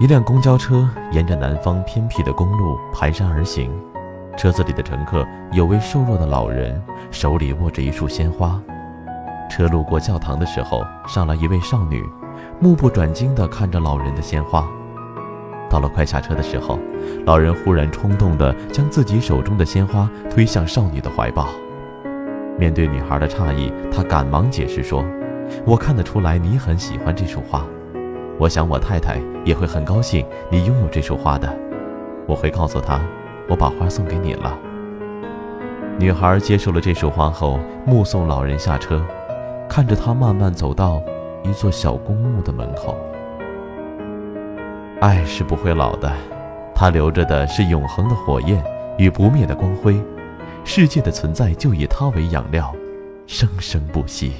一辆公交车沿着南方偏僻的公路蹒跚而行，车子里的乘客有位瘦弱的老人，手里握着一束鲜花。车路过教堂的时候，上来一位少女，目不转睛地看着老人的鲜花。到了快下车的时候，老人忽然冲动地将自己手中的鲜花推向少女的怀抱。面对女孩的诧异，他赶忙解释说：“我看得出来你很喜欢这束花。”我想，我太太也会很高兴你拥有这束花的。我会告诉她，我把花送给你了。女孩接受了这束花后，目送老人下车，看着他慢慢走到一座小公墓的门口。爱是不会老的，它留着的是永恒的火焰与不灭的光辉。世界的存在就以它为养料，生生不息。